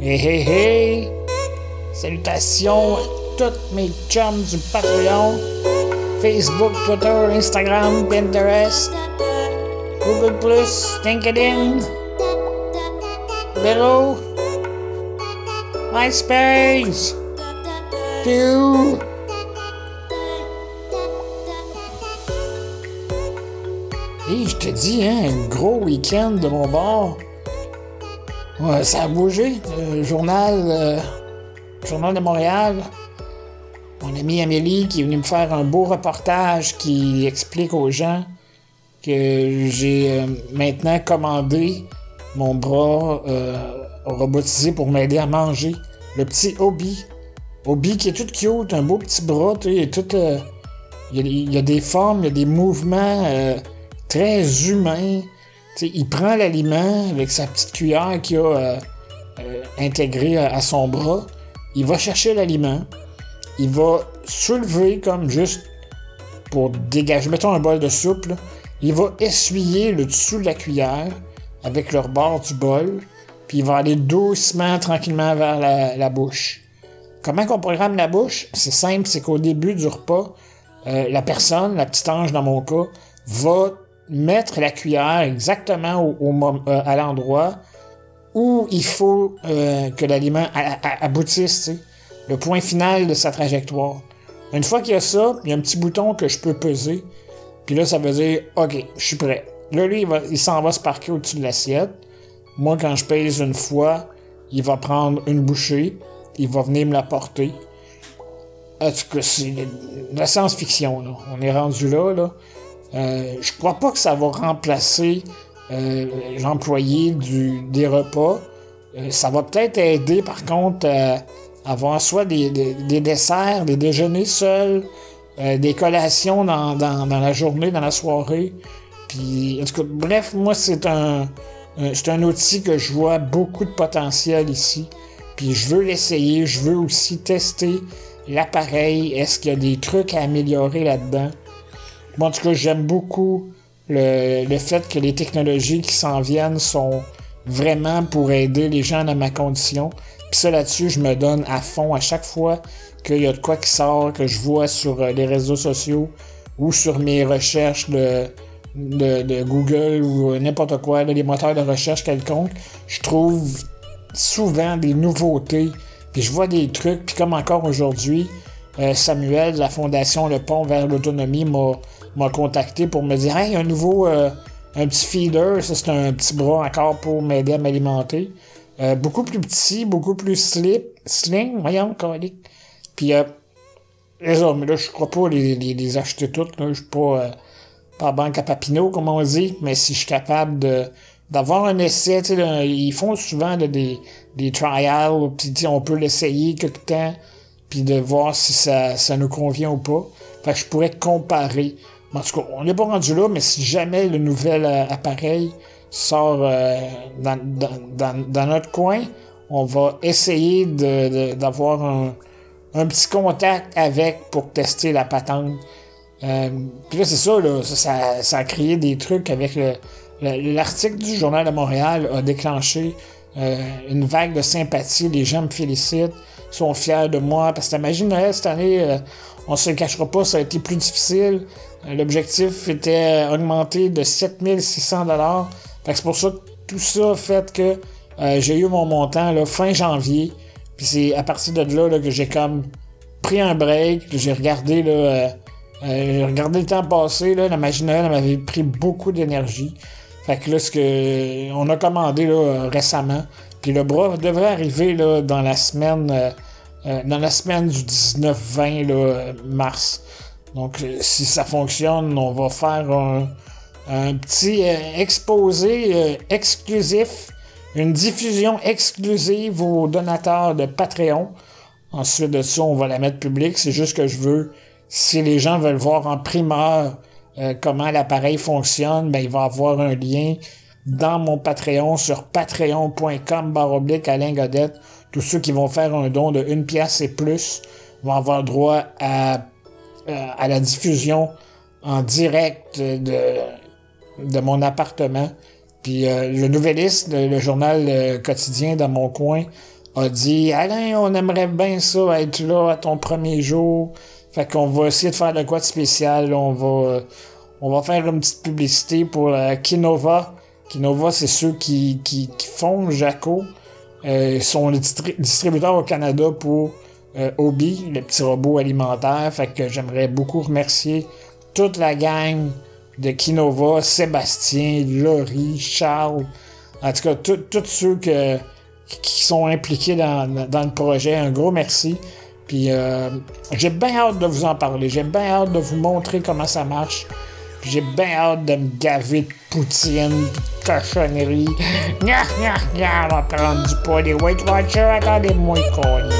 Hey hey hey! Salutations à tous mes chums du Patreon, Facebook, Twitter, Instagram, Pinterest, Google+, LinkedIn, Hello, MySpace, Pew. Et je te dis, hein, un gros week-end de mon bord. Ouais, ça a bougé. Le journal, euh, journal de Montréal. Mon amie Amélie qui est venue me faire un beau reportage qui explique aux gens que j'ai euh, maintenant commandé mon bras euh, robotisé pour m'aider à manger. Le petit Obi. Obi qui est tout cute, un beau petit bras, tu il euh, il, y a, il y a des formes, il y a des mouvements euh, très humain. Il prend l'aliment avec sa petite cuillère qu'il a euh, euh, intégrée à, son bras. Il va chercher l'aliment. Il va soulever comme juste pour dégager. Mettons un bol de soupe. Il va essuyer le dessous de la cuillère avec le rebord du bol. Puis il va aller doucement, tranquillement vers la, la bouche. Comment qu'on programme la bouche? C'est simple, c'est qu'au début du repas, euh, la personne, la petite ange dans mon cas, va mettre la cuillère exactement au, euh, à l'endroit où il faut euh, que l'aliment aboutisse, le point final de sa trajectoire. Une fois qu'il y a ça, il y a un petit bouton que je peux peser, puis là, ça veut dire, OK, je suis prêt. Là, lui, il s'en va se parquer au-dessus de l'assiette. Moi, quand je pèse une fois, il va prendre une bouchée, il va venir me la porter. En tout cas, c'est de la science-fiction, là. On est rendu là, là. Euh, je crois pas que ça va remplacer euh, l'employé des repas. Euh, ça va peut-être aider, par contre, à avoir soit des, des- des desserts, des déjeuners seuls, euh, des collations dans, la journée, dans la soirée. Puis, en tout cas, bref, moi, c'est un- c'est un outil que je vois beaucoup de potentiel ici. Puis, je veux l'essayer. Je veux aussi tester l'appareil. Est-ce qu'il y a des trucs à améliorer là-dedans? Moi, en tout cas, j'aime beaucoup le, le fait que les technologies qui s'en viennent sont vraiment pour aider les gens dans ma condition. Puis ça, là-dessus, je me donne à fond à chaque fois qu'il y a de quoi qui sort, que je vois sur euh, les réseaux sociaux ou sur mes recherches de, de, Google ou euh, n'importe quoi, les moteurs de recherche quelconques. Je trouve souvent des nouveautés. Puis je vois des trucs. Puis comme encore aujourd'hui, euh, Samuel la Fondation Le Pont vers l'autonomie m'a m'a contacté pour me dire Hey, un nouveau euh, un petit feeder, ça c'est un petit bras encore pour m'aider à m'alimenter. Euh, beaucoup plus petit, beaucoup plus slip, sling, voyons, colique. Puis euh, les là, je crois pas les, les, acheter toutes, là. Je suis pas, euh, pas banque à Papineau, comme on dit, mais si je suis capable de d'avoir un essai, ils font souvent des, des trials, puis on peut l'essayer quelque temps, puis de voir si ça, ça nous convient ou pas. Fait que je pourrais comparer. En tout cas, on n'est pas rendu là, mais si jamais le nouvel euh, appareil sort euh, dans, notre coin, on va essayer d'avoir un, petit contact avec pour tester la patente. Euh, puis là, c'est ça, ça, a créé des trucs avec le- le- l'article du Journal de Montréal a déclenché une vague de sympathie. Les gens me félicitent, sont fiers de moi. Parce que Noël, cette année, on se le cachera pas, ça a été plus difficile. L'objectif était augmenté de 7600 dollars. C'est pour ça que tout ça fait que euh, j'ai eu mon montant là, fin janvier. Puis c'est à partir de là, que j'ai comme pris un break, j'ai regardé euh, euh, regardé le temps passer, là, la magie Noël m'avait pris beaucoup d'énergie. Fait que là, ce on a commandé là, récemment. Puis le bras devrait arriver dans la semaine euh, dans la semaine du 19-20 là, euh, mars. Donc euh, si ça fonctionne, on va faire un, petit euh, exposé exclusif, une diffusion exclusive aux donateurs de Patreon. Ensuite de ça, on va la mettre publique. C'est juste que je veux, si les gens veulent voir en primeur comment l'appareil fonctionne, ben, il va avoir un lien dans mon Patreon sur patreon.com baroblique. Tous ceux qui vont faire un don de une pièce et plus vont avoir droit à, euh, à la diffusion en direct de, de mon appartement. Puis euh, le Nouvelliste, le, journal euh, quotidien dans mon coin, a dit Alain, on aimerait bien ça être là à ton premier jour. Fait qu'on va essayer de faire de quoi de spécial. On va, on va faire une petite publicité pour Kinova. Kinova, c'est ceux qui, qui font Jaco. Euh, sont les distributeurs au Canada pour euh, Obi, le petit robot alimentaire. Fait que j'aimerais beaucoup remercier toute la gang de Kinova, Sébastien, Laurie, Charles, en tout cas, tous ceux que, qui sont impliqués dans, dans, le projet. Un gros merci. Puis euh, j'ai bien hâte de vous en parler. J'ai bien hâte de vous montrer comment ça marche. J'ai bien hâte de me gaver de poutine, de cochonnerie. Nya, nya, nya, on va prendre du poids des Weight Watchers. Attendez-moi, con.